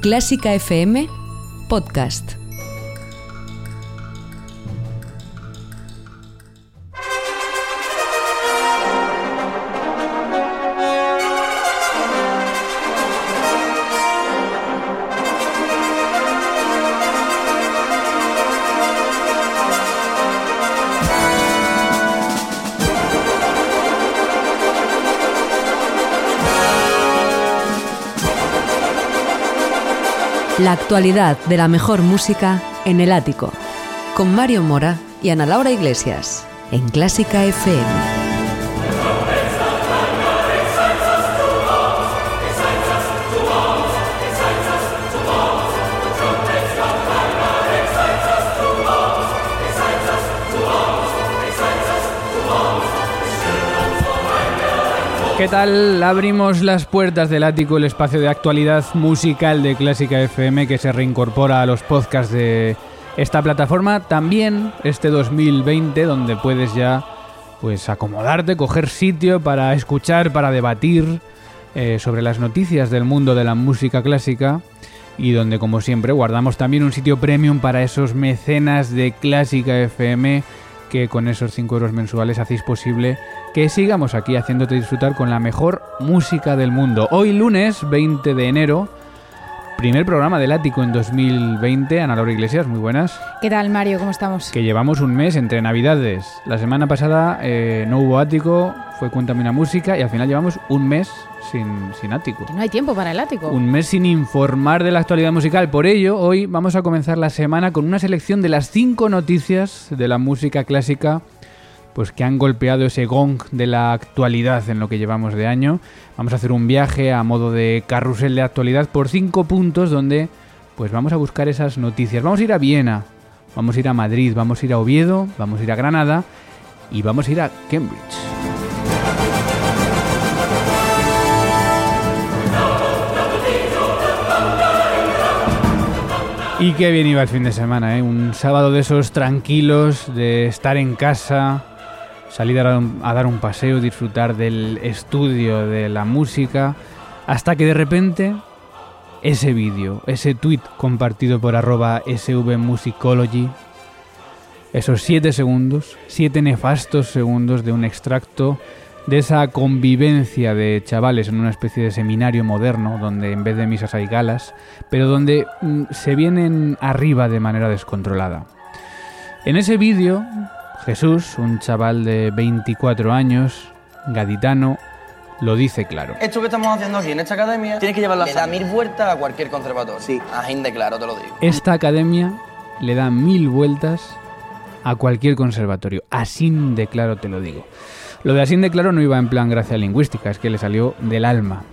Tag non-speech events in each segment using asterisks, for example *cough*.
Clásica FM Podcast. La actualidad de la mejor música en el ático. Con Mario Mora y Ana Laura Iglesias. En Clásica FM. ¿Qué tal? Abrimos las puertas del ático, el espacio de actualidad musical de Clásica FM que se reincorpora a los podcasts de esta plataforma. También este 2020, donde puedes ya pues acomodarte, coger sitio para escuchar, para debatir eh, sobre las noticias del mundo de la música clásica. Y donde, como siempre, guardamos también un sitio premium para esos mecenas de Clásica FM que con esos 5 euros mensuales hacéis posible que sigamos aquí haciéndote disfrutar con la mejor música del mundo. Hoy lunes 20 de enero, primer programa del Ático en 2020. Ana Laura Iglesias, muy buenas. ¿Qué tal, Mario? ¿Cómo estamos? Que llevamos un mes entre Navidades. La semana pasada eh, no hubo Ático, fue Cuéntame una música y al final llevamos un mes sin, sin ático. No hay tiempo para el ático. Un mes sin informar de la actualidad musical. Por ello, hoy vamos a comenzar la semana con una selección de las cinco noticias de la música clásica pues que han golpeado ese gong de la actualidad en lo que llevamos de año. Vamos a hacer un viaje a modo de carrusel de actualidad por cinco puntos donde pues vamos a buscar esas noticias. Vamos a ir a Viena, vamos a ir a Madrid, vamos a ir a Oviedo, vamos a ir a Granada y vamos a ir a Cambridge. Y qué bien iba el fin de semana, ¿eh? Un sábado de esos tranquilos, de estar en casa, salir a dar, un, paseo, disfrutar del estudio de la música, hasta que de repente ese vídeo, ese tweet compartido por arroba svmusicology, esos siete segundos, siete nefastos segundos de un extracto de esa convivencia de chavales en una especie de seminario moderno, donde en vez de misas hay galas, pero donde mm, se vienen arriba de manera descontrolada. En ese vídeo, Jesús, un chaval de 24 años, gaditano, lo dice claro. Esto que estamos haciendo aquí en esta academia tiene que llevar la Le da mil vueltas a cualquier conservatorio. Sí. A de claro, te lo digo. Esta academia le da mil vueltas a cualquier conservatorio. Así de claro te lo digo. Lo de así de claro no iba en plan gracia lingüística, es que le salió del alma.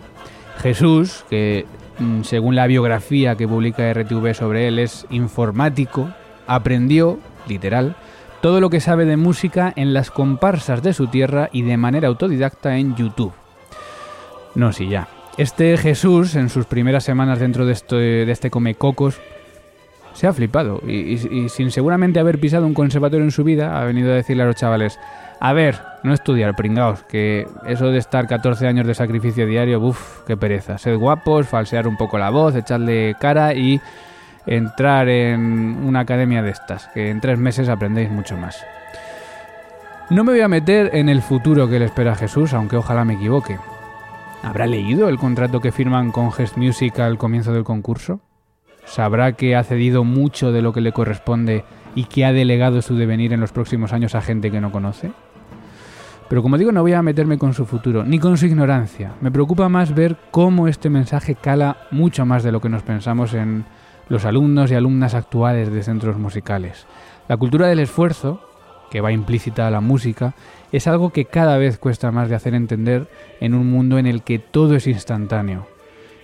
Jesús, que mm, según la biografía que publica RTV sobre él es informático, aprendió, literal, todo lo que sabe de música en las comparsas de su tierra y de manera autodidacta en YouTube. No, sí, ya. Este Jesús, en sus primeras semanas dentro de este, de este Comecocos, se ha flipado y, sin seguramente haber pisado un conservatorio en su vida, ha venido a decirle a los chavales, a ver, no estudiar, pringaos, que eso de estar 14 años de sacrificio diario, uff, qué pereza. Sed guapos, falsear un poco la voz, echarle cara y entrar en una academia de estas, que en tres meses aprendéis mucho más. No me voy a meter en el futuro que le espera a Jesús, aunque ojalá me equivoque. ¿Habrá leído el contrato que firman con Gest Music al comienzo del concurso? ¿Sabrá que ha cedido mucho de lo que le corresponde y que ha delegado su devenir en los próximos años a gente que no conoce? Pero como digo, no voy a meterme con su futuro, ni con su ignorancia. Me preocupa más ver cómo este mensaje cala mucho más de lo que nos pensamos en los alumnos y alumnas actuales de centros musicales. La cultura del esfuerzo, que va implícita a la música, es algo que cada vez cuesta más de hacer entender en un mundo en el que todo es instantáneo.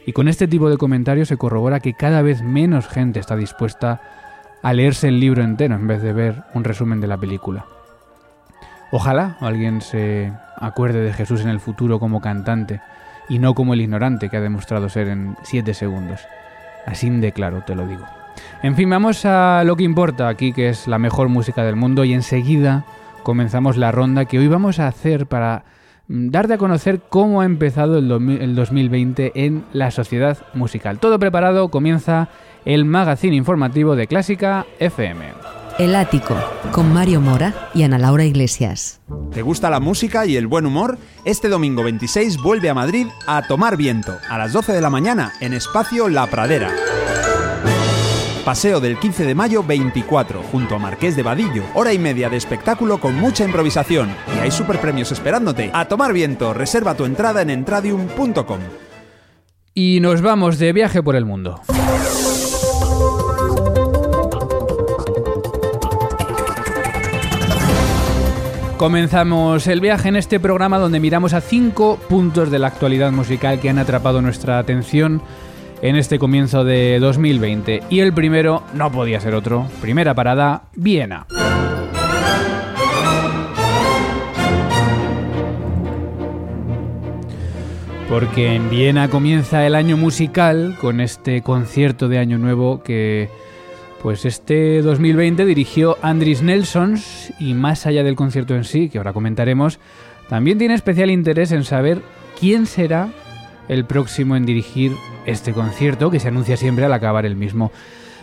Y con este tipo de comentarios se corrobora que cada vez menos gente está dispuesta a leerse el libro entero en vez de ver un resumen de la película. Ojalá alguien se acuerde de Jesús en el futuro como cantante y no como el ignorante que ha demostrado ser en 7 segundos. Así de claro te lo digo. En fin, vamos a lo que importa aquí, que es la mejor música del mundo, y enseguida comenzamos la ronda que hoy vamos a hacer para mm, darte a conocer cómo ha empezado el, 2020 en la sociedad musical. Todo preparado, comienza el magazine informativo de Clásica FM. El Ático, con Mario Mora y Ana Laura Iglesias. ¿Te gusta la música y el buen humor? Este domingo 26 vuelve a Madrid a Tomar Viento, a las 12 de la mañana, en Espacio La Pradera. Paseo del 15 de mayo 24, junto a Marqués de Vadillo. Hora y media de espectáculo con mucha improvisación. Y hay super premios esperándote. A tomar viento, reserva tu entrada en entradium.com. Y nos vamos de viaje por el mundo. Comenzamos el viaje en este programa donde miramos a cinco puntos de la actualidad musical que han atrapado nuestra atención en este comienzo de 2020. Y el primero no podía ser otro. Primera parada, Viena. Porque en Viena comienza el año musical con este concierto de Año Nuevo que pues este 2020 dirigió Andris Nelsons y más allá del concierto en sí, que ahora comentaremos, también tiene especial interés en saber quién será el próximo en dirigir este concierto que se anuncia siempre al acabar el mismo.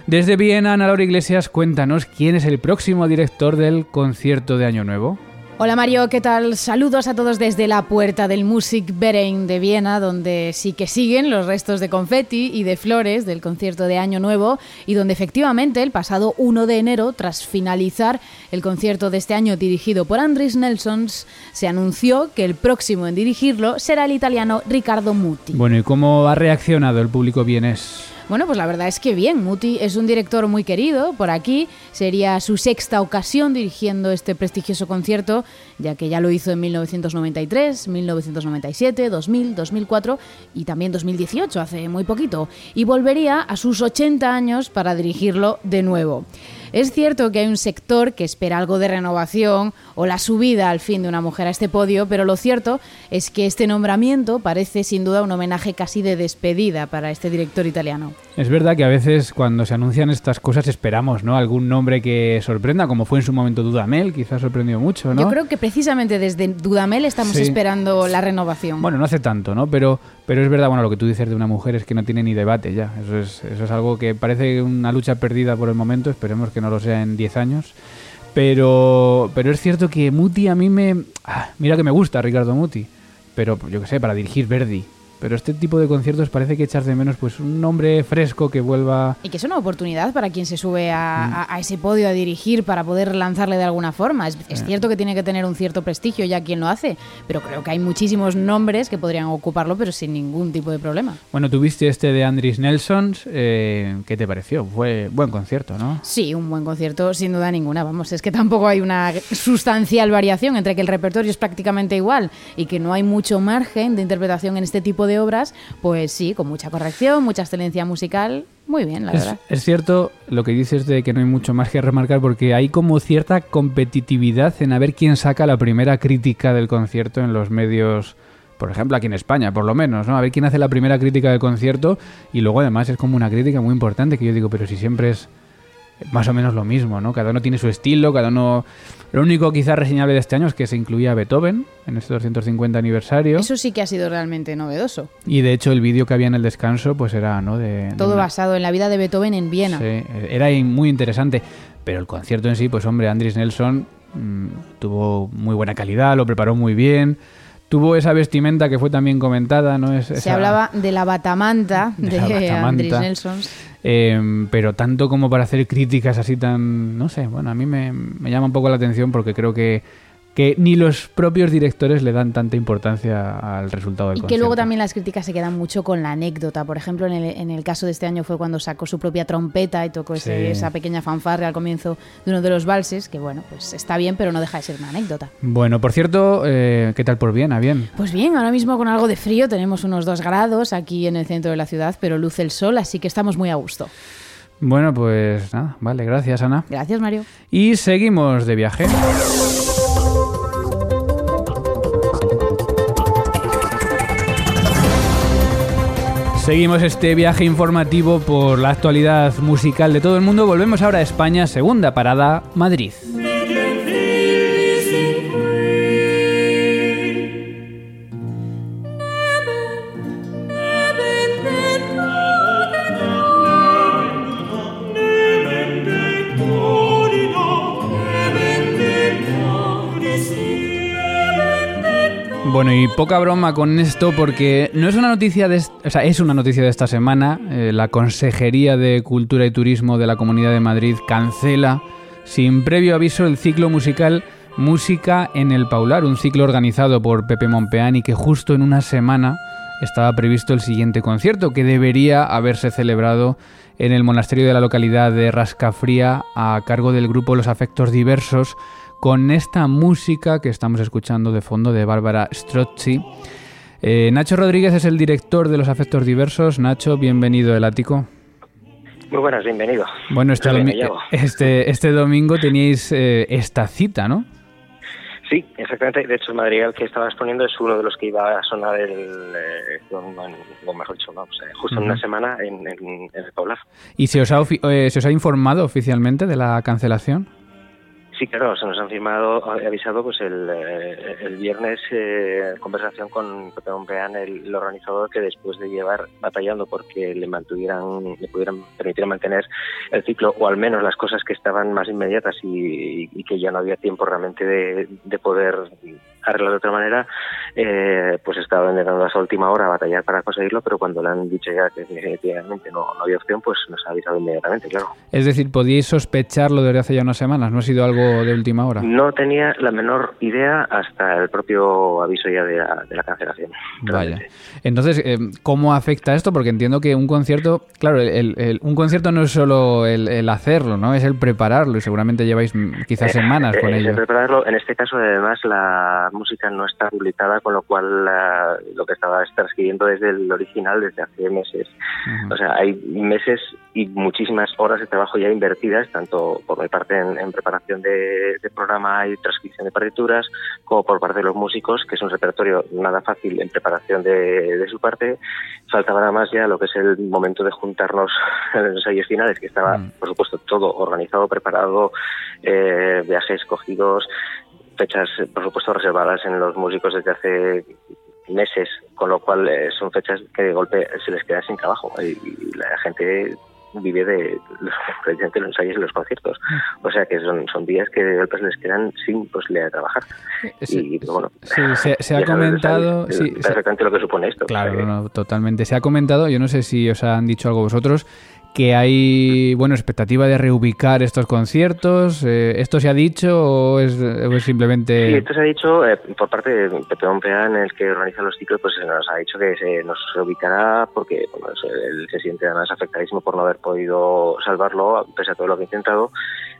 Desde Viena, Ana Laura Iglesias, cuéntanos quién es el próximo director del concierto de Año Nuevo. Hola Mario, ¿qué tal? Saludos a todos desde la puerta del Musikverein de Viena, donde sí que siguen los restos de confeti y de flores del concierto de Año Nuevo y donde efectivamente el pasado 1 de enero, tras finalizar el concierto de este año dirigido por Andris Nelsons, se anunció que el próximo en dirigirlo será el italiano Riccardo Muti. Bueno, ¿y cómo ha reaccionado el público vienes? Bueno, pues la verdad es que bien, Muti es un director muy querido. Por aquí, sería su sexta ocasión dirigiendo este prestigioso concierto, ya que ya lo hizo en 1993, 1997, 2000, 2004 y también 2018, hace muy poquito, y volvería a sus 80 años para dirigirlo de nuevo. Es cierto que hay un sector que espera algo de renovación o la subida al fin de una mujer a este podio, pero lo cierto es que este nombramiento parece sin duda un homenaje casi de despedida para este director italiano. Es verdad que a veces cuando se anuncian estas cosas esperamos, ¿no? Algún nombre que sorprenda, como fue en su momento Dudamel, quizás sorprendió mucho, ¿no? Yo creo que precisamente desde Dudamel estamos esperando la renovación. Bueno, no hace tanto, ¿no? Pero, pero es verdad, bueno, lo que tú dices de una mujer es que no tiene ni debate ya. Eso es, eso es algo que parece una lucha perdida por el momento, esperemos que no lo sea en 10 años. Pero, pero es cierto que Muti a mí me... Ah, mira que me gusta Ricardo Muti, pero yo qué sé, para dirigir Verdi, pero este tipo de conciertos parece que echar de menos pues un nombre fresco que vuelva... Y que es una oportunidad para quien se sube a, mm. ese podio a dirigir para poder lanzarle de alguna forma. Es, eh. cierto que tiene que tener un cierto prestigio ya quien lo hace, pero creo que hay muchísimos nombres que podrían ocuparlo pero sin ningún tipo de problema. Bueno, tuviste este de Andris Nelson, eh, ¿qué te pareció? Fue buen concierto, ¿no? Sí, un buen concierto sin duda ninguna. Vamos, es que tampoco hay una sustancial variación entre que el repertorio es prácticamente igual y que no hay mucho margen de interpretación en este tipo de obras, pues sí, con mucha corrección, mucha excelencia musical. Muy bien, la verdad. Es cierto lo que dices de que no hay mucho más que remarcar porque hay como cierta competitividad en a ver quién saca la primera crítica del concierto en los medios por ejemplo, aquí en España, por lo menos, ¿no? A ver quién hace la primera crítica del concierto y luego además es como una crítica muy importante que yo digo, pero si siempre es más o menos lo mismo, ¿no? Cada uno tiene su estilo, cada uno... Lo único quizás reseñable de este año es que se incluía Beethoven en este 250 aniversario. Eso sí que ha sido realmente novedoso. Y de hecho el vídeo que había en el descanso pues era, ¿no? De, Todo basado en la vida de Beethoven en Viena. Sí, era muy interesante. Pero el concierto en sí, pues hombre, Andris Nelson mm, tuvo muy buena calidad, lo preparó muy bien tuvo esa vestimenta que fue también comentada, ¿no? Es, Se hablaba de la batamanta de, Andris Nelson. Em, pero tanto como para hacer críticas así tan, no sé, bueno, a mí me, llama un poco la atención porque creo que que ni los propios directores le dan tanta importancia al resultado del Y que luego también las críticas se quedan mucho con la anécdota. Por ejemplo, en el, en el caso de este año fue cuando sacó su propia trompeta y tocó ese- esa pequeña fanfarria al comienzo de uno de los valses, que bueno, pues está bien, pero no deja de ser una anécdota. Bueno, por cierto, eh, ¿qué tal por Viena? Bien. Pues bien, ahora mismo con algo de frío tenemos unos dos grados aquí en el centro de la ciudad, pero luce el sol, así que estamos muy a gusto. Bueno, pues nada, vale, gracias Ana. Gracias, Mario. Y seguimos de viaje. Seguimos este viaje informativo por la actualidad musical de todo el mundo. Volvemos ahora a España, segunda parada, Madrid. Y poca broma con esto porque no es una noticia de, o sea, es una noticia de esta semana. Eh, la Consejería de Cultura y Turismo de la Comunidad de Madrid cancela sin previo aviso el ciclo musical Música en el Paular, un ciclo organizado por Pepe Monpeán y que justo en una semana estaba previsto el siguiente concierto que debería haberse celebrado en el monasterio de la localidad de Rascafría a cargo del grupo Los Afectos Diversos con esta música que estamos escuchando de fondo de Bárbara Strozzi. Eh, Nacho Rodríguez es el director de Los Afectos Diversos. Nacho, bienvenido al ático. Muy buenas, bienvenido. Bueno, este, domi- este, este domingo teníais eh, esta cita, ¿no? Sí, exactamente. De hecho, el madrigal que estabas poniendo es uno de los que iba a sonar el, eh, con- o mejor dicho, no, pues, justo en una semana en, en- en el Paular. ¿Y se os, ha ofi- eh, se os ha informado oficialmente de la cancelación? Sí, claro, se nos han firmado, avisado pues el, eh, el viernes eh, conversación con Pepe el, organizador, que después de llevar batallando porque le mantuvieran, le pudieran permitir mantener el ciclo, o al menos las cosas que estaban más inmediatas y, que ya no había tiempo realmente de poder arreglar de otra manera, eh, pues estaba intentando hasta última hora batallar para conseguirlo, pero cuando le han dicho ya que definitivamente no, no había opción, pues nos ha avisado inmediatamente, claro. Es decir, podíais sospecharlo desde hace ya unas semanas, no ha sido algo de última hora. No tenía la menor idea hasta el propio aviso ya de la, de la cancelación. Vaya. Entonces, eh, ¿cómo afecta esto? Porque entiendo que un concierto, claro, el- el- un concierto no es solo el, el hacerlo, ¿no? Es el prepararlo y seguramente lleváis quizás semanas Eh, con eh, ello. prepararlo. En este caso, además, la música no está publicada, con lo cual la- lo que estaba transcribiendo desde el original desde hace meses. O sea, hay meses y muchísimas horas de trabajo ya invertidas, tanto por mi parte en, en preparación de, de programa y transcripción de partituras, como por parte de los músicos, que es un repertorio nada fácil en preparación de, de su parte. Faltaba nada más ya lo que es el momento de juntarnos *laughs* en los ensayos finales, que estaba, Mm. por supuesto, todo organizado, preparado, eh, viajes cogidos, fechas, por supuesto, reservadas en los músicos desde hace meses, con lo cual eh, son fechas que de golpe se les queda sin trabajo y, y la gente vive de *laughs* los ensayos y los conciertos. O sea que son, son días que de golpe se les quedan sin posibilidad de trabajar. Sí, y bueno, sí, se, se ha comentado... sí, se- lo que supone esto. Claro, O sea que- no, no, totalmente. Se ha comentado, yo no sé si os han dicho algo vosotros, que hay, bueno, expectativa de reubicar estos conciertos. Eh, ¿Esto se ha dicho o es, simplemente...? Sí, esto se ha dicho eh, por parte de Pepe en el que organiza los ciclos, pues nos ha dicho que se nos ubicará porque bueno, él se siente además afectadísimo por no haber podido salvarlo, pese a todo lo que ha intentado.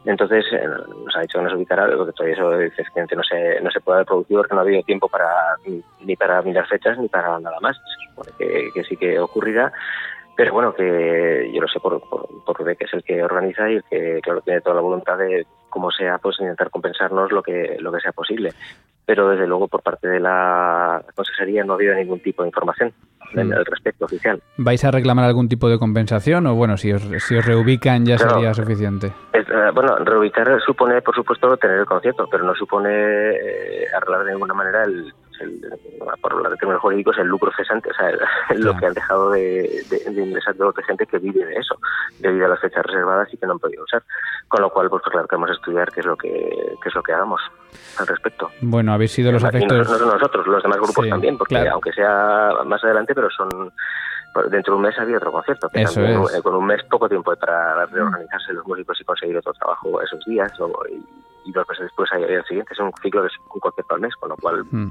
Entonces eh, nos ha dicho que nos ubicará, lo que todavía eso efectivamente no se, no se puede haber producido porque no ha habido tiempo para ni para mirar fechas ni para nada más. Se supone que sí que ocurrirá. Pero bueno, que yo lo sé por, por, por Rubén, que es el que organiza y el que, claro, tiene toda la voluntad de, como sea, pues intentar compensarnos lo que, lo que sea posible. Pero desde luego, por parte de la consejería no ha habido ningún tipo de información Mm. al respecto oficial. ¿Vais a reclamar algún tipo de compensación o bueno, si os, si os reubican ya Claro. sería suficiente? Es, eh, bueno, reubicar supone, por supuesto, tener el concierto, pero no supone eh, arreglar de ninguna manera el, el- por hablar de términos jurídicos, el lucro cesante, o sea, *laughs* el- lo Claro. que han dejado de, de, de ingresar de de gente que vive de eso, debido a las fechas reservadas y que no han podido usar. Con lo cual, pues claro, que vamos a estudiar qué es lo que, qué es lo que hagamos al respecto. Bueno, habéis sido los no, afectos... no solo nosotros, los demás grupos Sí, también, porque claro. aunque sea más adelante, pero son por- dentro de un mes había otro concierto, que Eso también, es. con un mes poco tiempo para reorganizarse los músicos y conseguir otro trabajo esos días, o- y, y dos meses después hay el siguiente. Es un ciclo de un concierto al mes, con lo cual... Mm.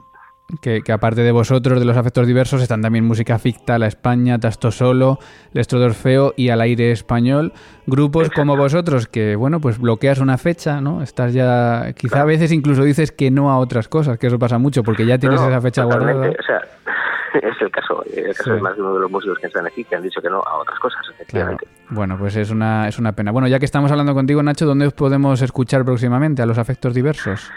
Que, aparte de vosotros, de los afectos diversos, están también Música Ficta, La España, Tasto Solo, Lestro Orfeo y Al Aire Español. Grupos como vosotros que, bueno, pues bloqueas una fecha, ¿no? Estás ya... Quizá a veces incluso dices que no a otras cosas, que eso pasa mucho, porque ya tienes esa fecha guardada. O sea, *laughs* es el caso. El caso es más de uno de los músicos que están aquí que han dicho que no a otras cosas, efectivamente. Bueno, pues es una, es una pena. Bueno, ya que estamos hablando contigo, Nacho, ¿dónde os podemos escuchar próximamente a los afectos diversos?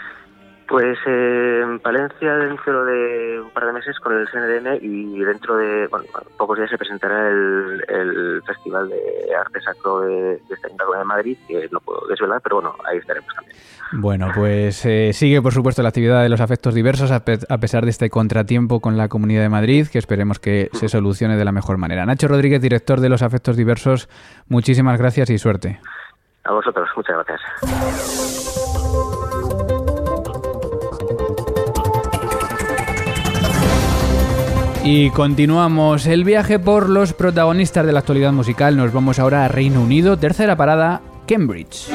Pues eh, en Palencia dentro de un par de meses con el CNDN y dentro de bueno, pocos días se presentará el, Festival de Arte Sacro de, de esta de Madrid, que no puedo desvelar, pero bueno, ahí estaremos también. Bueno, pues eh, sigue por supuesto la actividad de los afectos diversos a, pesar de este contratiempo con la Comunidad de Madrid, que esperemos que se solucione de la mejor manera. Nacho Rodríguez, director de los afectos diversos, muchísimas gracias y suerte. A vosotros, muchas gracias. Y continuamos el viaje por los protagonistas de la actualidad musical. Nos vamos ahora a Reino Unido. Tercera parada, Cambridge.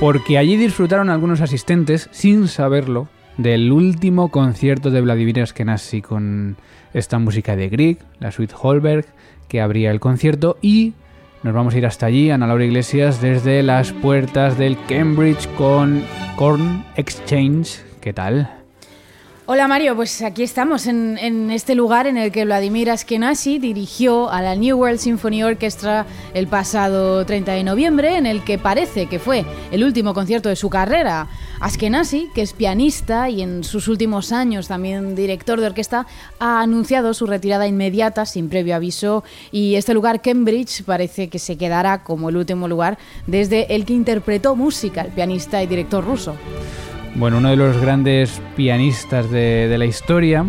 Porque allí disfrutaron algunos asistentes, sin saberlo, del último concierto de Vladimir Askenazi con esta música de Grieg, la suite Holberg, que abría el concierto y nos vamos a ir hasta allí, Ana Laura Iglesias, desde las puertas del Cambridge con Corn Exchange. ¿Qué tal? Hola Mario, pues aquí estamos en, este lugar en el que Vladimir Askenazi dirigió a la New World Symphony Orchestra el pasado 30 de noviembre, en el que parece que fue el último concierto de su carrera. Askenazi, que es pianista y en sus últimos años también director de orquesta, ha anunciado su retirada inmediata sin previo aviso y este lugar, Cambridge, parece que se quedará como el último lugar desde el que interpretó música, el pianista y director ruso. Bueno, uno de los grandes pianistas de, la historia,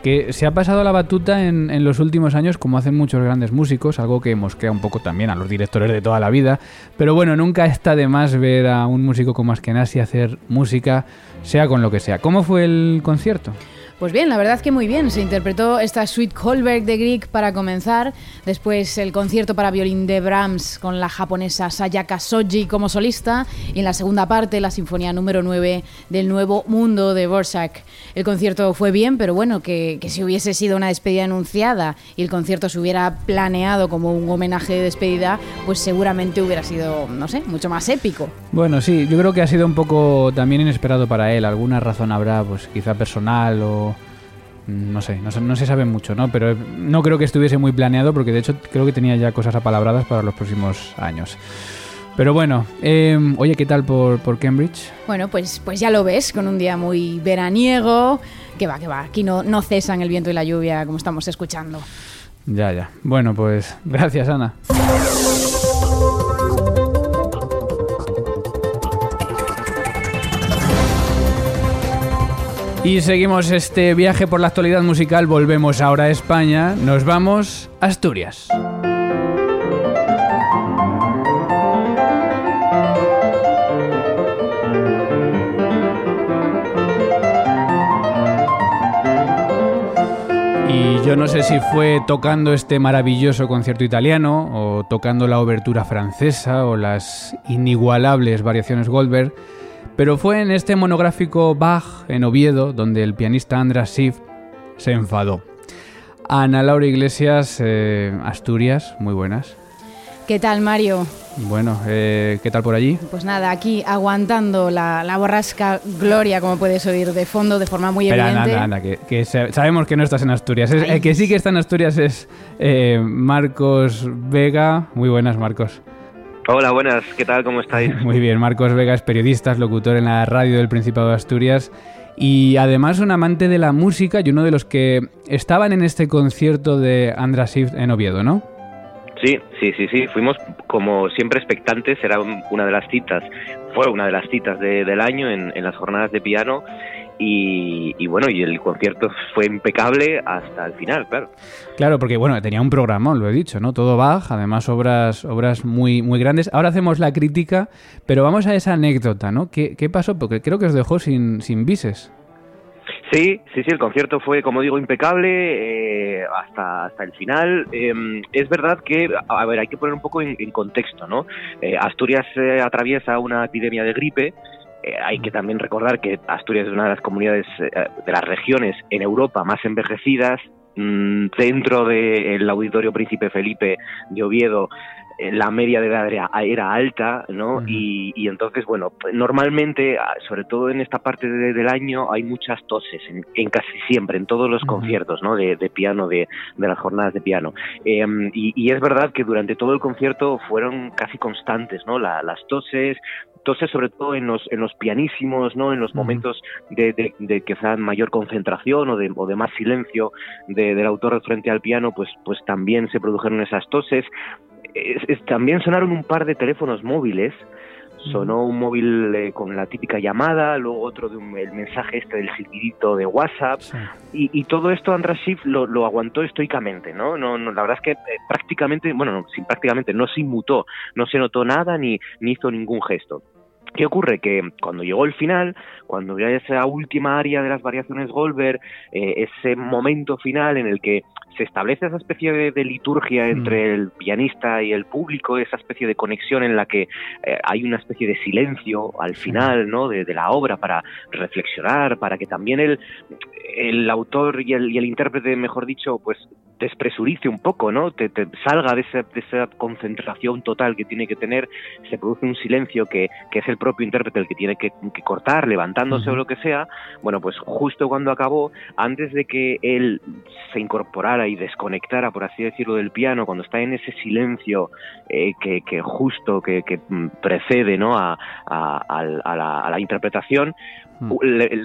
que se ha pasado la batuta en, los últimos años como hacen muchos grandes músicos, algo que mosquea un poco también a los directores de toda la vida, pero bueno, nunca está de más ver a un músico como Askenazi hacer música, sea con lo que sea. ¿Cómo fue el concierto? Pues bien, la verdad que muy bien. Se interpretó esta suite Holberg de Grieg para comenzar, después el concierto para violín de Brahms con la japonesa Sayaka Soji como solista y en la segunda parte la sinfonía número 9 del Nuevo Mundo de Borsak. El concierto fue bien, pero bueno, que, que si hubiese sido una despedida anunciada y el concierto se hubiera planeado como un homenaje de despedida, pues seguramente hubiera sido, no sé, mucho más épico. Bueno, sí, yo creo que ha sido un poco también inesperado para él. Alguna razón habrá, pues quizá personal o no sé, no, se sabe mucho, ¿no? Pero no creo que estuviese muy planeado porque de hecho creo que tenía ya cosas apalabradas para los próximos años. Pero bueno, em, oye, ¿qué tal por, por, Cambridge? Bueno, pues, pues ya lo ves, con un día muy veraniego, que va, que va, aquí no, no cesan el viento y la lluvia como estamos escuchando. Ya, ya. Bueno, pues gracias, Ana. Y seguimos este viaje por la actualidad musical, volvemos ahora a España, nos vamos a Asturias. Y yo no sé si fue tocando este maravilloso concierto italiano o tocando la obertura francesa o las inigualables variaciones Goldberg pero fue en este monográfico Bach en Oviedo donde el pianista Andras Schiff se enfadó. Ana Laura Iglesias, eh, Asturias, muy buenas. ¿Qué tal, Mario? Bueno, eh, ¿qué tal por allí? Pues nada, aquí aguantando la, borrasca Gloria, como puedes oír de fondo, de forma muy evidente. Anda, anda, que, sabemos que no estás en Asturias. el que sí que está en Asturias es eh, Marcos Vega. Muy buenas, Marcos. Hola, buenas, ¿qué tal? ¿Cómo estáis? *laughs* Muy bien, Marcos Vega es periodista, locutor en la radio del Principado de Asturias y además un amante de la música y uno de los que estaban en este concierto de Andra Swift en Oviedo, ¿no? Sí, sí, sí, sí. Fuimos como siempre expectantes. Era una de las citas, fue una de las citas del año en, las jornadas de piano y, bueno, y el concierto fue impecable hasta el final, claro. Claro, porque bueno, tenía un programa, lo he dicho, ¿no? Todo Bach, además obras, obras muy, muy grandes. Ahora hacemos la crítica, pero vamos a esa anécdota, ¿no? ¿Qué, qué pasó? Porque creo que os dejó sin, sin bises. Sí, sí, sí, el concierto fue, como digo, impecable eh, hasta, hasta el final. Em, es verdad que, a ver, hay que poner un poco en, contexto, ¿no? Eh, Asturias eh, atraviesa una epidemia de gripe. Hay que también recordar que Asturias es una de las comunidades, de las regiones en Europa más envejecidas, mm, dentro del Auditorio Príncipe Felipe de Oviedo eh, la media de edad era, alta, ¿no? y, entonces, bueno, normalmente, ah, sobre todo en esta parte del año, hay muchas toses, en, casi siempre, en todos los conciertos, ¿no? De, piano, de, las jornadas de piano. Em, y, es verdad que durante todo el concierto fueron casi constantes, ¿no? las toses, toses sobre todo en los, en los pianísimos, ¿no? En los momentos de, de, de quizá mayor concentración o de, o de más silencio del autor frente al piano, pues, pues también se produjeron esas toses también sonaron un par de teléfonos móviles. Sonó un móvil eh, con la típica llamada, luego otro de el mensaje este del silbidito de WhatsApp. Y, todo esto András Schiff lo, aguantó estoicamente, ¿no? No, La verdad es que eh, prácticamente, bueno, no, prácticamente no se inmutó, no se notó nada ni, ni hizo ningún gesto. ¿Qué ocurre? Que cuando llegó el final, cuando ya esa última área de las variaciones Goldberg, eh, ese momento final en el que se establece esa especie de, liturgia entre mm. el pianista y el público, esa especie de conexión en la que eh, hay una especie de silencio al final ¿no? de, la obra para reflexionar, para que también el, el autor y el, y el intérprete, mejor dicho, pues despresurice un poco, ¿no? Te, salga de esa, de esa, concentración total que tiene que tener, se produce un silencio que, que es el propio intérprete el que tiene que, cortar, levantándose o lo que sea. Bueno, pues justo cuando acabó, antes de que él se incorporara y desconectara, por así decirlo, del piano, cuando está en ese silencio eh, que, que, justo que, precede ¿no? a, a, la, a la, interpretación, mm.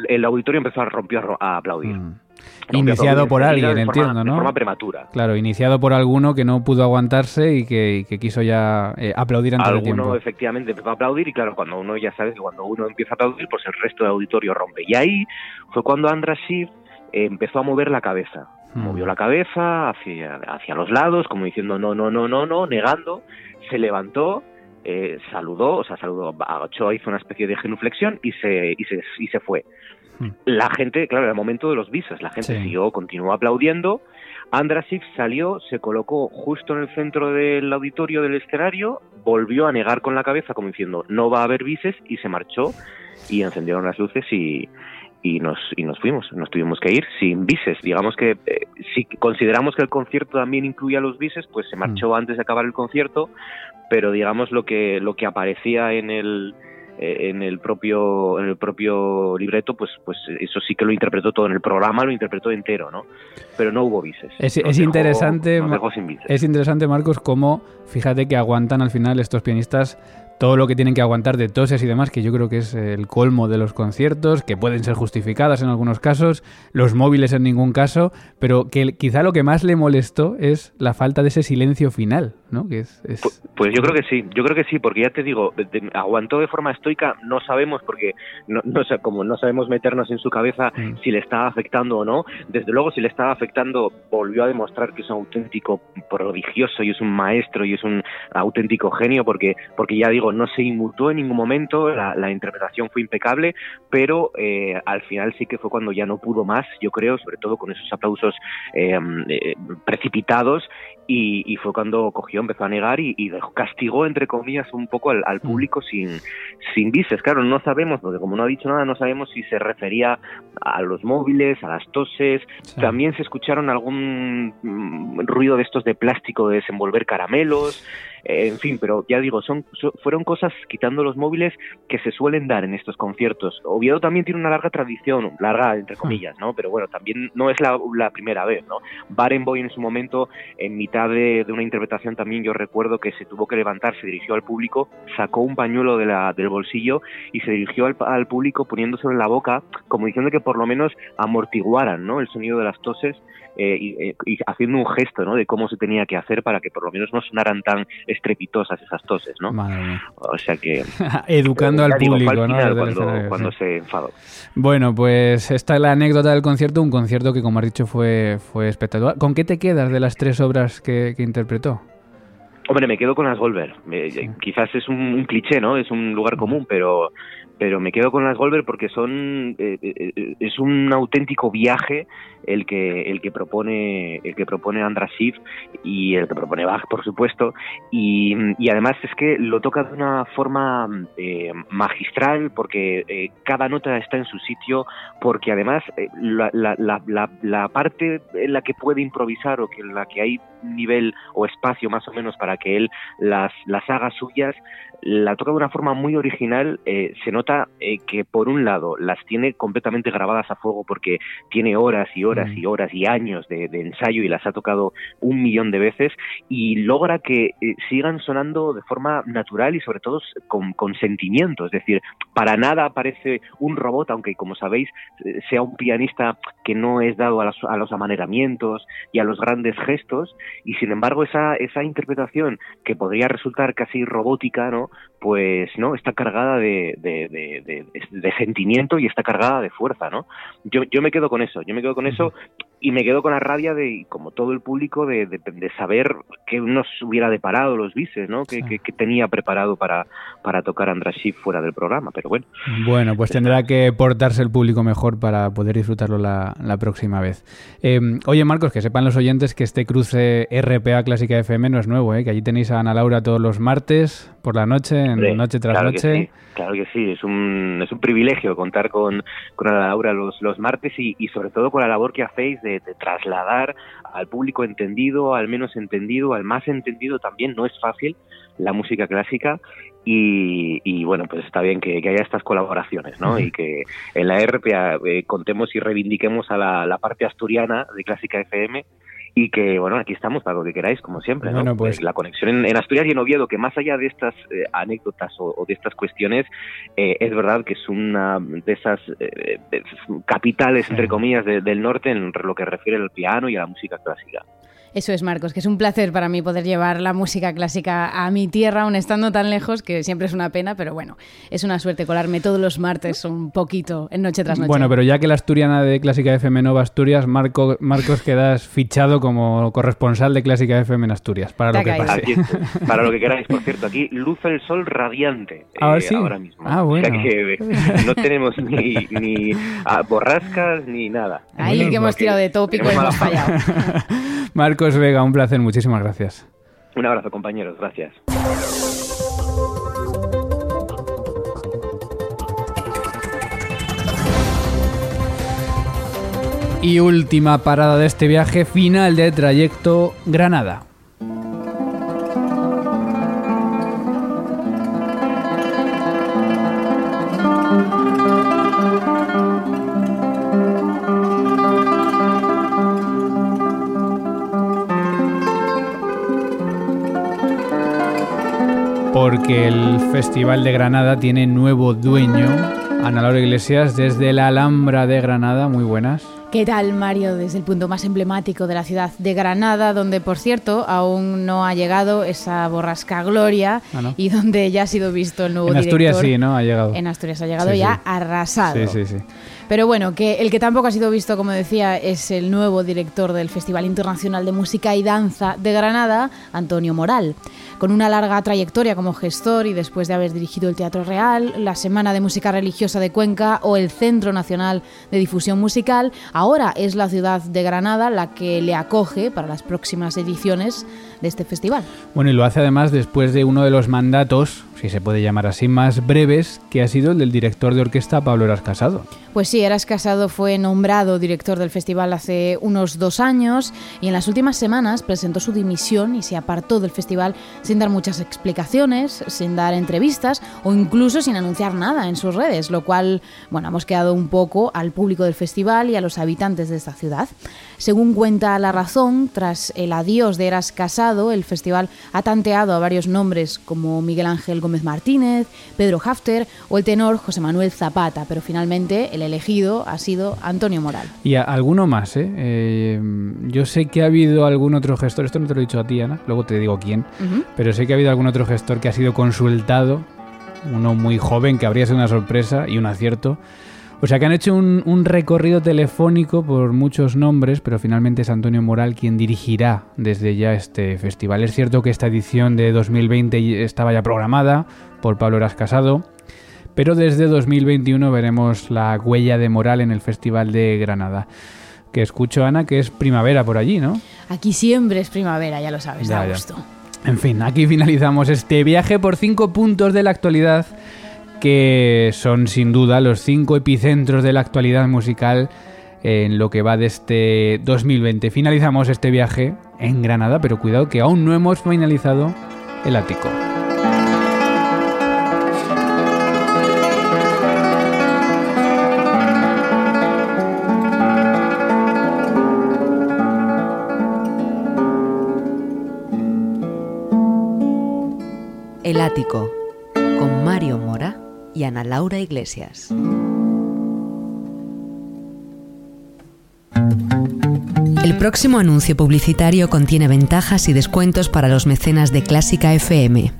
el, auditorio empezó a romper a aplaudir. Mm. Iniciado por alguien, entiendo, ¿no? De forma prematura. Claro, iniciado por alguno que no pudo aguantarse y que, quiso ya eh, aplaudir antes Alguno, tiempo. efectivamente, empezó a aplaudir y claro, cuando uno ya sabe que cuando uno empieza a aplaudir, pues el resto del auditorio rompe. Y ahí fue cuando Schiff eh, empezó a mover la cabeza. Hmm. Movió la cabeza hacia, hacia los lados, como diciendo no, no, no, no, no, negando. Se levantó eh, saludó, o sea, saludó a Ochoa, hizo una especie de genuflexión y se, y se, y se fue. Hmm. La gente, claro, era el momento de los visas, la gente siguió, continuó aplaudiendo. Andrasik salió, se colocó justo en el centro del auditorio del escenario, volvió a negar con la cabeza como diciendo no va a haber bises y se marchó y encendieron las luces y, y nos y nos fuimos, nos tuvimos que ir sin bises. Digamos que eh, si consideramos que el concierto también incluía los bises, pues se marchó antes de acabar el concierto, pero digamos lo que lo que aparecía en el en el propio en el propio libreto pues pues eso sí que lo interpretó todo en el programa lo interpretó entero no pero no hubo bises. Es, interesante es interesante Marcos cómo fíjate que aguantan al final estos pianistas todo lo que tienen que aguantar de toses y demás, que yo creo que es el colmo de los conciertos, que pueden ser justificadas en algunos casos, los móviles en ningún caso, pero que quizá lo que más le molestó es la falta de ese silencio final, ¿no? Que es, Pues, pues yo creo que sí, yo creo que sí, porque ya te digo, aguantó de forma estoica, no sabemos porque no, no como no sabemos meternos en su cabeza mm. si le estaba afectando o no, desde luego si le estaba afectando volvió a demostrar que es un auténtico prodigioso y es un maestro y es un auténtico genio porque porque ya digo no se inmutó en ningún momento, la, interpretación fue impecable, pero eh, al final sí que fue cuando ya no pudo más, yo creo, sobre todo con esos aplausos eh, eh, precipitados y, fue cuando cogió, empezó a negar y, castigó, entre comillas, un poco al, mm. público sin, sin vises. Claro, no sabemos, porque como no ha dicho nada, no sabemos si se refería a los móviles, a las toses. También se escucharon algún mm, ruido de estos de plástico de desenvolver caramelos. Eh, en fin, pero ya digo, son, fueron cosas, quitando los móviles, que se suelen dar en estos conciertos. Oviedo también tiene una larga tradición, larga entre hmm. comillas, ¿no? Pero bueno, también no es la, la primera vez, ¿no? Barenboy en su momento, en mitad de, una interpretación también, yo recuerdo que se tuvo que levantar, se dirigió al público, sacó un pañuelo de la, del bolsillo y se dirigió al, al público poniéndoselo en la boca, como diciendo que por lo menos amortiguaran, ¿no? El sonido de las toses y, haciendo un gesto, ¿no? De cómo se tenía que hacer para que por lo menos no sonaran tan estrepitosas esas toses, ¿no? O sea que... *laughs* Educando al público, ¿no? Cuando, cuando se enfadó. Bueno, pues esta es la anécdota del concierto, un concierto que, como has dicho, fue, fue espectacular. ¿Con qué te quedas de las tres obras que, interpretó? Hombre, me quedo con las Golver. Quizás es un, cliché, ¿no? Es un lugar común, pero pero me quedo con las Golver porque son eh, eh, eh, es un auténtico viaje el que el que propone el que propone András Schiff y el que propone Bach por supuesto y, además es que lo toca de una forma magistral porque cada nota está en su sitio porque además la, la, la, la, parte en la que puede improvisar o que en la que hay nivel o espacio más o menos para que él las, las haga suyas la toca de una forma muy original. Eh, se nota eh, que, por un lado, las tiene completamente grabadas a fuego porque tiene horas y horas y horas y años de, ensayo y las ha tocado un millón de veces y logra que eh, sigan sonando de forma natural y, sobre todo, con, con, sentimiento. Es decir, para nada parece un robot, aunque, como sabéis, sea un pianista que no es dado a los, a los amaneramientos y a los grandes gestos y, sin embargo, esa, esa interpretación que podría resultar casi robótica, ¿no? Pues no está cargada de, de, sentimiento y está cargada de fuerza no yo, yo me quedo con eso yo me quedo con eso y me quedo con la rabia de como todo el público de, saber qué nos hubiera deparado los bises no que, tenía preparado para para tocar András fuera del programa pero bueno. Bueno pues tendrá que portarse el público mejor para poder disfrutarlo la, próxima vez. Em, oye Marcos que sepan los oyentes que este cruce RPA Clásica FM no es nuevo ¿eh? que allí tenéis a Ana Laura todos los martes por la noche en noche tras noche. claro que sí es un es un privilegio contar con con Ana Laura los los martes y, y sobre todo con la labor que hacéis de de, trasladar al público entendido, al menos entendido, al más entendido también, no es fácil la música clásica y, bueno, pues está bien que, haya estas colaboraciones, ¿no? Y que en la RPA eh, contemos y reivindiquemos a la, la, parte asturiana de Clásica FM y que, bueno, aquí estamos para lo que queráis, como siempre, ¿no? pues... La conexión en, Asturias y en Oviedo, que más allá de estas eh, anécdotas o, de estas cuestiones, eh, es verdad que es una de esas eh, capitales, entre comillas, del norte en lo que refiere al piano y a la música clásica. Eso es, Marcos, que es un placer para mí poder llevar la música clásica a mi tierra, aun estando tan lejos, que siempre es una pena, pero bueno, es una suerte colarme todos los martes un poquito, en noche tras noche. Bueno, pero ya que la asturiana de Clásica FM Nova Asturias, Marco, Marcos, quedas fichado como corresponsal de Clásica FM en Asturias, para lo que pase. para lo que queráis, por cierto, aquí luce el sol radiante ah, eh, ahora mismo. Ah, bueno. que no tenemos ni, ni ah, borrascas ni nada. Ahí que hemos tirado de tópico y hemos fallado. *laughs* Marcos Vega, un placer, muchísimas gracias. Un abrazo, compañeros, gracias. Y última parada de este viaje, final de trayecto Granada. Porque el Festival de Granada tiene nuevo dueño. Ana Laura Iglesias, desde la Alhambra de Granada, muy buenas. ¿Qué tal, Mario? Desde el punto más emblemático de la ciudad de Granada, donde, por cierto, aún no ha llegado esa borrasca Gloria ah, y donde ya ha sido visto el nuevo en director. En Asturias sí, ¿no? Ha llegado. En Asturias ha llegado ya arrasado. Sí, sí, sí. Pero bueno, que el que tampoco ha sido visto, como decía, es el nuevo director del Festival Internacional de Música y Danza de Granada, Antonio Moral. Con una larga trayectoria como gestor y después de haber dirigido el Teatro Real, la Semana de Música Religiosa de Cuenca o el Centro Nacional de Difusión Musical, ahora es la ciudad de Granada la que le acoge para las próximas ediciones de este festival. Bueno, y lo hace además después de uno de los mandatos, si se puede llamar así, más breves, que ha sido el del director de orquesta Pablo Eras Casado. Pues sí, Eras Casado fue nombrado director del festival hace unos dos años y en las últimas semanas presentó su dimisión y se apartó del festival sin dar muchas explicaciones, sin dar entrevistas o incluso sin anunciar nada en sus redes, lo cual, bueno, hemos quedado un poco al público del festival y a los habitantes de esta ciudad. Según cuenta La Razón, tras el adiós de Eras Casado, el festival ha tanteado a varios nombres como Miguel Ángel Gómez Gómez Martínez, Pedro Hafter o el tenor José Manuel Zapata, pero finalmente el elegido ha sido Antonio Moral. Y alguno más, ¿eh? ¿eh? Yo sé que ha habido algún otro gestor, esto no te lo he dicho a ti, Ana, luego te digo quién, pero sé que ha habido algún otro gestor que ha sido consultado, uno muy joven que habría sido una sorpresa y un acierto o sea que han hecho un, recorrido telefónico por muchos nombres, pero finalmente es Antonio Moral quien dirigirá desde ya este festival. Es cierto que esta edición de 2020 estaba ya programada por Pablo Eras Casado, pero desde 2021 veremos la huella de Moral en el Festival de Granada. Que escucho, Ana, que es primavera por allí, ¿no? Aquí siempre es primavera, ya lo sabes, da gusto. En fin, aquí finalizamos este viaje por cinco puntos de la actualidad que son sin duda los cinco epicentros de la actualidad musical en lo que va de este 2020. Finalizamos este viaje en Granada, pero cuidado que aún no hemos finalizado el ático. El ático con Mario Mora y Ana Laura Iglesias. El próximo anuncio publicitario contiene ventajas y descuentos para los mecenas de Clásica FM.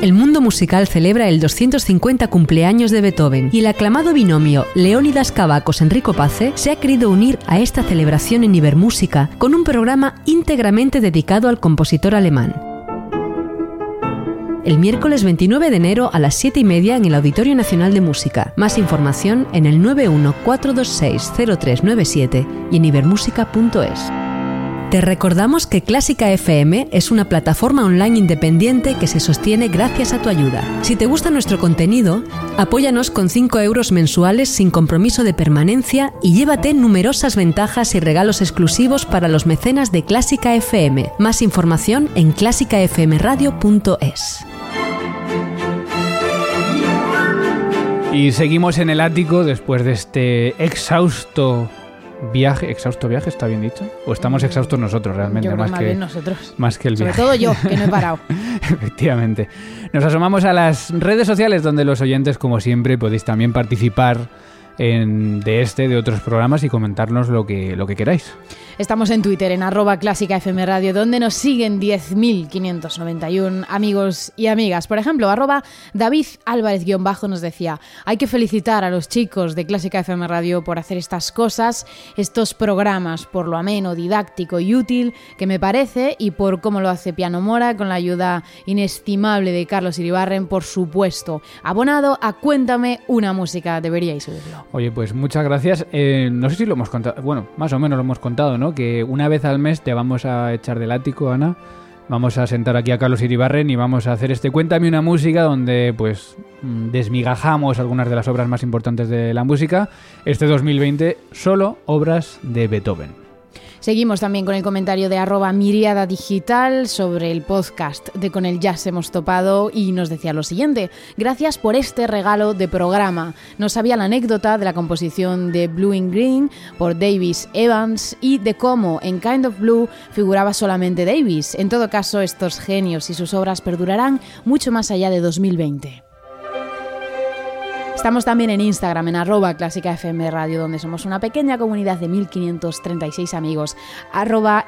El mundo musical celebra el 250 cumpleaños de Beethoven y el aclamado binomio Leónidas Cavacos-Enrico Pace se ha querido unir a esta celebración en Ibermúsica con un programa íntegramente dedicado al compositor alemán el miércoles 29 de enero a las 7 y media en el Auditorio Nacional de Música. Más información en el 914260397 y en ibermúsica.es. Te recordamos que Clásica FM es una plataforma online independiente que se sostiene gracias a tu ayuda. Si te gusta nuestro contenido, apóyanos con 5 euros mensuales sin compromiso de permanencia y llévate numerosas ventajas y regalos exclusivos para los mecenas de Clásica FM. Más información en clásicafmradio.es. Y seguimos en el ático después de este exhausto viaje. ¿Exhausto viaje está bien dicho? ¿O estamos exhaustos nosotros realmente? más, que, nosotros. Más que el viaje. Sobre todo yo, que no he parado. *laughs* Efectivamente. Nos asomamos a las redes sociales donde los oyentes, como siempre, podéis también participar de este, de otros programas y comentarnos lo que, lo que queráis. Estamos en Twitter, en arroba clásica FM Radio, donde nos siguen 10.591 amigos y amigas. Por ejemplo, arroba David Álvarez-Bajo nos decía, hay que felicitar a los chicos de Clásica FM Radio por hacer estas cosas, estos programas, por lo ameno, didáctico y útil que me parece y por cómo lo hace Piano Mora con la ayuda inestimable de Carlos Iribarren, por supuesto. Abonado a Cuéntame una música, deberíais oírlo. Oye, pues muchas gracias. Eh, no sé si lo hemos contado, bueno, más o menos lo hemos contado, ¿no? Que una vez al mes te vamos a echar del ático, Ana. Vamos a sentar aquí a Carlos Iribarren y vamos a hacer este Cuéntame una música donde pues mm, desmigajamos algunas de las obras más importantes de la música. Este 2020 solo obras de Beethoven. Seguimos también con el comentario de arroba miriada digital sobre el podcast de Con el Jazz hemos topado y nos decía lo siguiente, gracias por este regalo de programa. No sabía la anécdota de la composición de Blue in Green por Davis Evans y de cómo en Kind of Blue figuraba solamente Davis. En todo caso, estos genios y sus obras perdurarán mucho más allá de 2020. Estamos también en Instagram, en arroba clásica FM Radio, donde somos una pequeña comunidad de 1536 amigos. Arroba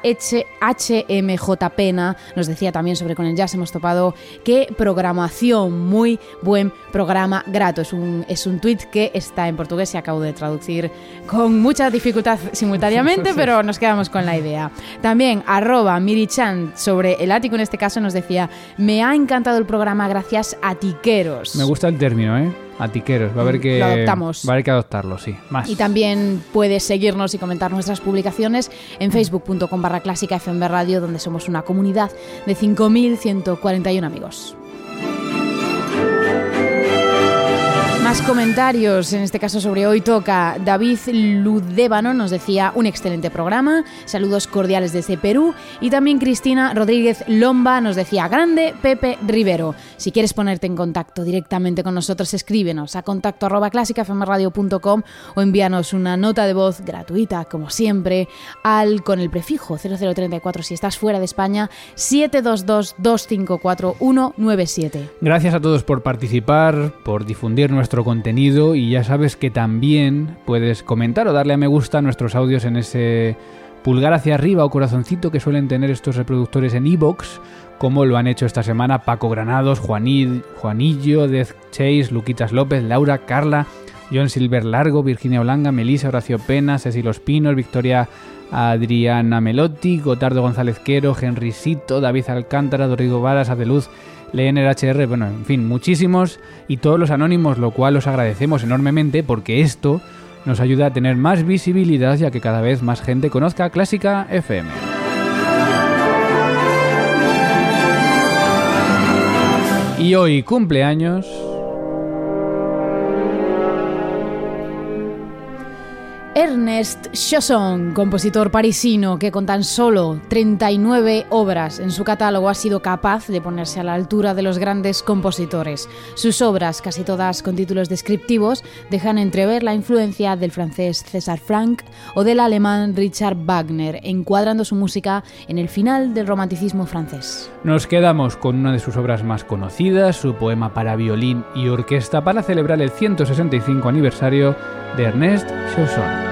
HMJPena nos decía también sobre con el jazz hemos topado qué programación, muy buen programa grato. Es un, es un tweet que está en portugués y acabo de traducir con mucha dificultad simultáneamente, *laughs* pero nos quedamos con la idea. También arroba Mirichan sobre el ático en este caso nos decía me ha encantado el programa gracias a tiqueros. Me gusta el término, ¿eh? A tiqueros, va a haber que, adoptamos. Va a haber que adoptarlo, sí. Más. Y también puedes seguirnos y comentar nuestras publicaciones en facebook.com barra clásica FM Radio, donde somos una comunidad de 5.141 amigos. Más comentarios, en este caso sobre hoy toca David Ludébano, nos decía un excelente programa, saludos cordiales desde Perú y también Cristina Rodríguez Lomba nos decía grande Pepe Rivero. Si quieres ponerte en contacto directamente con nosotros, escríbenos a contacto arroba clásicafmradio.com o envíanos una nota de voz gratuita, como siempre, al con el prefijo 0034 si estás fuera de España 722 254 197. Gracias a todos por participar, por difundir nuestro contenido y ya sabes que también puedes comentar o darle a me gusta a nuestros audios en ese pulgar hacia arriba o corazoncito que suelen tener estos reproductores en iBox, como lo han hecho esta semana Paco Granados, Juanil, Juanillo, Death Chase, Luquitas López, Laura, Carla, John Silver Largo, Virginia Olanga, Melisa, Horacio Pena, Cecil Ospinos, Victoria Adriana Melotti, Gotardo González Quero, Henry Sito, David Alcántara, Rodrigo Varas, Adeluz, leen el HR, bueno, en fin, muchísimos y todos los anónimos, lo cual os agradecemos enormemente porque esto nos ayuda a tener más visibilidad ya que cada vez más gente conozca Clásica FM. Y hoy cumpleaños Ernest Chausson, compositor parisino que con tan solo 39 obras en su catálogo ha sido capaz de ponerse a la altura de los grandes compositores. Sus obras, casi todas con títulos descriptivos, dejan entrever la influencia del francés César Franck o del alemán Richard Wagner, encuadrando su música en el final del romanticismo francés. Nos quedamos con una de sus obras más conocidas, su poema para violín y orquesta para celebrar el 165 aniversario de Ernest Chausson.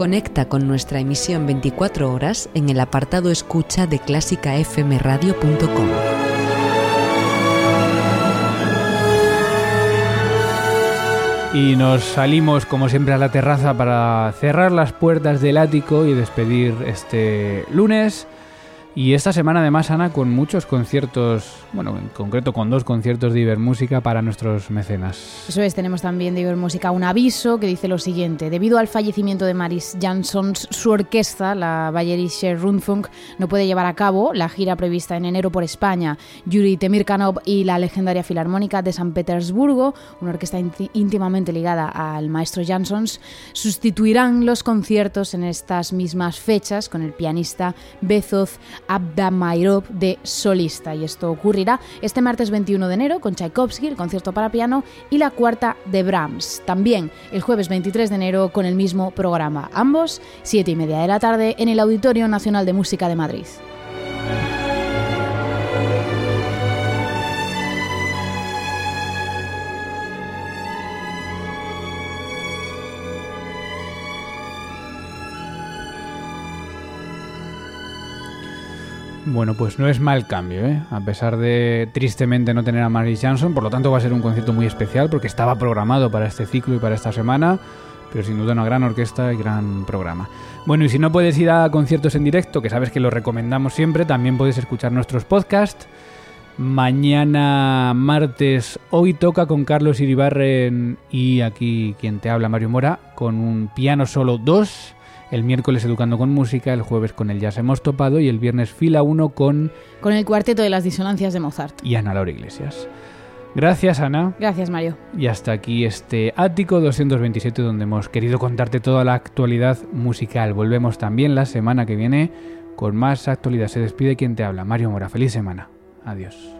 Conecta con nuestra emisión 24 horas en el apartado escucha de clásicafmradio.com. Y nos salimos como siempre a la terraza para cerrar las puertas del ático y despedir este lunes. Y esta semana además, Ana, con muchos conciertos, bueno, en concreto con dos conciertos de Ibermúsica para nuestros mecenas. Eso es, tenemos también de Ibermúsica un aviso que dice lo siguiente. Debido al fallecimiento de Maris Jansson, su orquesta, la Bayerische Rundfunk, no puede llevar a cabo la gira prevista en enero por España. Yuri Temirkanov y la legendaria Filarmónica de San Petersburgo, una orquesta íntimamente ligada al maestro Jansons, sustituirán los conciertos en estas mismas fechas con el pianista Bezoz Abdamairov de solista. Y esto ocurrirá este martes 21 de enero con Tchaikovsky, el concierto para piano, y la cuarta de Brahms. También el jueves 23 de enero con el mismo programa. Ambos, 7 y media de la tarde, en el Auditorio Nacional de Música de Madrid. Bueno, pues no es mal cambio, ¿eh? A pesar de tristemente no tener a Maris Johnson, por lo tanto va a ser un concierto muy especial porque estaba programado para este ciclo y para esta semana, pero sin duda una gran orquesta y gran programa. Bueno, y si no puedes ir a conciertos en directo, que sabes que lo recomendamos siempre, también puedes escuchar nuestros podcasts Mañana martes, hoy toca con Carlos Iribarren y aquí quien te habla, Mario Mora, con un piano solo 2. El miércoles educando con música, el jueves con el jazz hemos topado y el viernes fila 1 con... Con el cuarteto de las disonancias de Mozart. Y Ana Laura Iglesias. Gracias, Ana. Gracias, Mario. Y hasta aquí este Ático 227 donde hemos querido contarte toda la actualidad musical. Volvemos también la semana que viene con más actualidad. Se despide quien te habla, Mario Mora. Feliz semana. Adiós.